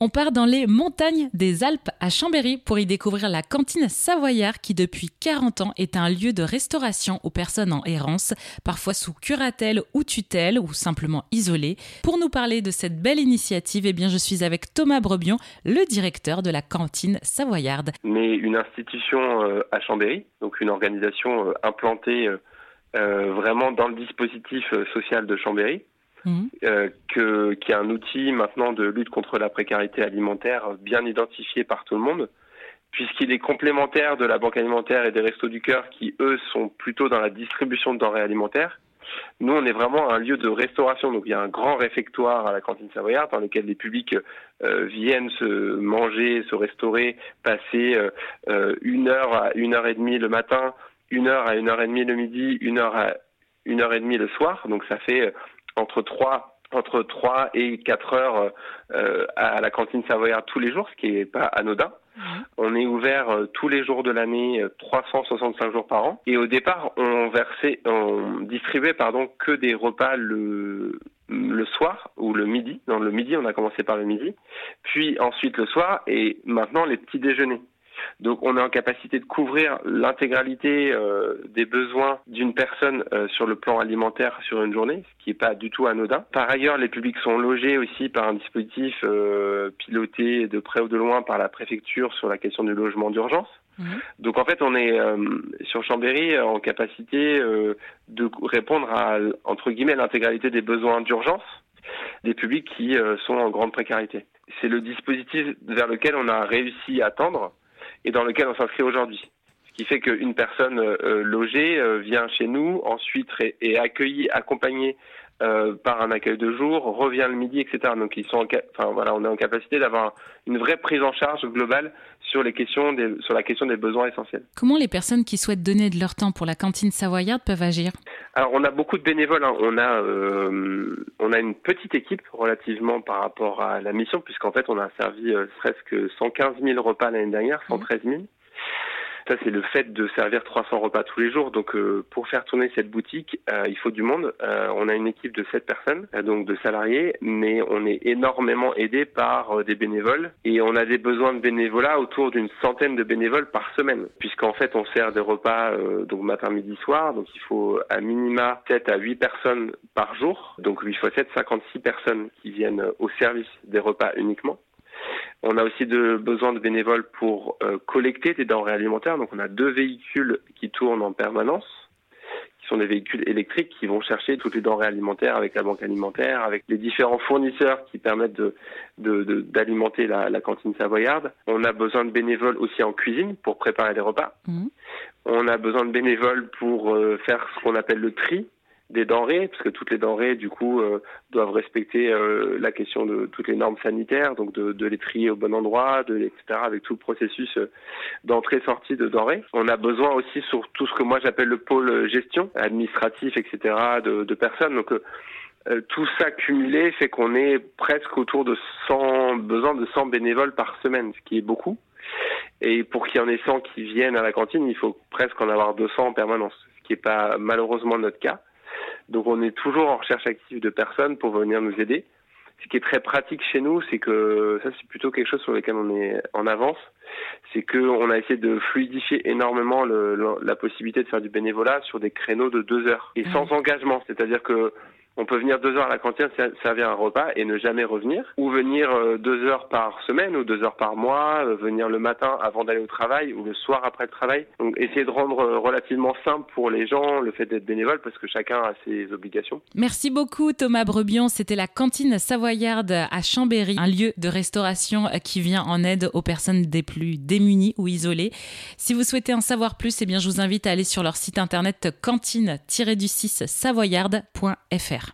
On part dans les montagnes des Alpes à Chambéry pour y découvrir la cantine Savoyard qui depuis 40 ans est un lieu de restauration aux personnes en errance, parfois sous curatelle ou tutelle ou simplement isolées. Pour nous parler de cette belle initiative, eh bien je suis avec Thomas Brebion, le directeur de la cantine Savoyarde. Mais une institution euh, à Chambéry, donc une organisation euh, implantée euh, vraiment dans le dispositif social de Chambéry Mhm. Euh, que, qui est un outil maintenant de lutte contre la précarité alimentaire bien identifié par tout le monde, puisqu'il est complémentaire de la Banque alimentaire et des Restos du Cœur qui, eux, sont plutôt dans la distribution de denrées alimentaires. Nous, on est vraiment un lieu de restauration. Donc, il y a un grand réfectoire à la cantine Savoyard dans lequel les publics euh, viennent se manger, se restaurer, passer euh, une heure à une heure et demie le matin, une heure à une heure et demie le midi, une heure à une heure et demie le soir. Donc, ça fait entre 3 entre 3 et 4 heures euh, à la cantine Savoyard tous les jours, ce qui n'est pas anodin. On est ouvert euh, tous les jours de l'année, 365 euh, jours par an. Et au départ, on versait, on distribuait pardon que des repas le le soir ou le midi. Dans le midi, on a commencé par le midi, puis ensuite le soir et maintenant les petits déjeuners. Donc on est en capacité de couvrir l'intégralité euh, des besoins d'une personne euh, sur le plan alimentaire sur une journée, ce qui n'est pas du tout anodin. Par ailleurs, les publics sont logés aussi par un dispositif euh, piloté de près ou de loin par la préfecture sur la question du logement d'urgence. Mmh. Donc en fait, on est sur Chambéry en capacité de répondre à entre guillemets l'intégralité des besoins d'urgence des publics qui sont en grande précarité. C'est le dispositif vers lequel on a réussi à tendre et dans lequel on s'inscrit aujourd'hui. Ce qui fait qu'une personne euh, euh, logée euh, vient chez nous, ensuite est accueillie, accompagnée par un accueil de jour, revient le midi, etc. Donc ils sont, enfin voilà, on est en capacité d'avoir une vraie prise en charge globale sur les questions, des, sur la question des besoins essentiels. Comment les personnes qui souhaitent donner de leur temps pour la cantine savoyarde peuvent agir? Alors on a beaucoup de bénévoles. Hein. On a, on a une petite équipe relativement par rapport à la mission, puisqu'en fait on a servi presque 115 000 repas l'année dernière, 113 000. Ça, c'est le fait de servir 300 repas tous les jours. Donc, euh, pour faire tourner cette boutique, euh, il faut du monde. Euh, on a une équipe de 7 personnes, donc de salariés, mais on est énormément aidé par des bénévoles. Et on a des besoins de bénévolat autour d'une centaine de bénévoles par semaine, puisqu'en fait, on sert des repas donc matin, midi, soir. Donc, il faut à minima 7 à 8 personnes par jour. Donc, 8 fois 7, 56 personnes qui viennent au service des repas uniquement. On a aussi de, besoin de bénévoles pour euh, collecter des denrées alimentaires. Donc on a deux véhicules qui tournent en permanence, qui sont des véhicules électriques qui vont chercher toutes les denrées alimentaires avec la banque alimentaire, avec les différents fournisseurs qui permettent de, d'alimenter la, la, cantine savoyarde. On a besoin de bénévoles aussi en cuisine pour préparer les repas. Mmh. On a besoin de bénévoles pour euh, faire ce qu'on appelle le tri, des denrées, parce que toutes les denrées, du coup, euh, doivent respecter euh, la question de toutes les normes sanitaires, donc de, de, les trier au bon endroit, de etc. avec tout le processus euh, d'entrée-sortie de denrées. On a besoin aussi sur tout ce que moi j'appelle le pôle gestion administratif, etc. de, de personnes. Donc tout ça cumulé fait qu'on est presque autour de 100 besoin de 100 bénévoles par semaine, ce qui est beaucoup. Et pour qu'il y en ait 100 qui viennent à la cantine, il faut presque en avoir 200 en permanence, ce qui n'est pas malheureusement notre cas. Donc on est toujours en recherche active de personnes pour venir nous aider. Ce qui est très pratique chez nous, c'est que ça c'est plutôt quelque chose sur lequel on est en avance, c'est qu'on a essayé de fluidifier énormément le, la possibilité de faire du bénévolat sur des créneaux de deux heures et sans engagement. C'est-à-dire que on peut venir deux heures à la cantine servir un repas et ne jamais revenir, ou venir euh, deux heures par semaine ou deux heures par mois, euh, venir le matin avant d'aller au travail ou le soir après le travail. Donc essayer de rendre euh, relativement simple pour les gens le fait d'être bénévole parce que chacun a ses obligations. Merci beaucoup Thomas Brebion. C'était la cantine savoyarde à Chambéry, un lieu de restauration qui vient en aide aux personnes des plus démunies ou isolées. Si vous souhaitez en savoir plus, eh bien je vous invite à aller sur leur site internet cantine-du6savoyarde.fr.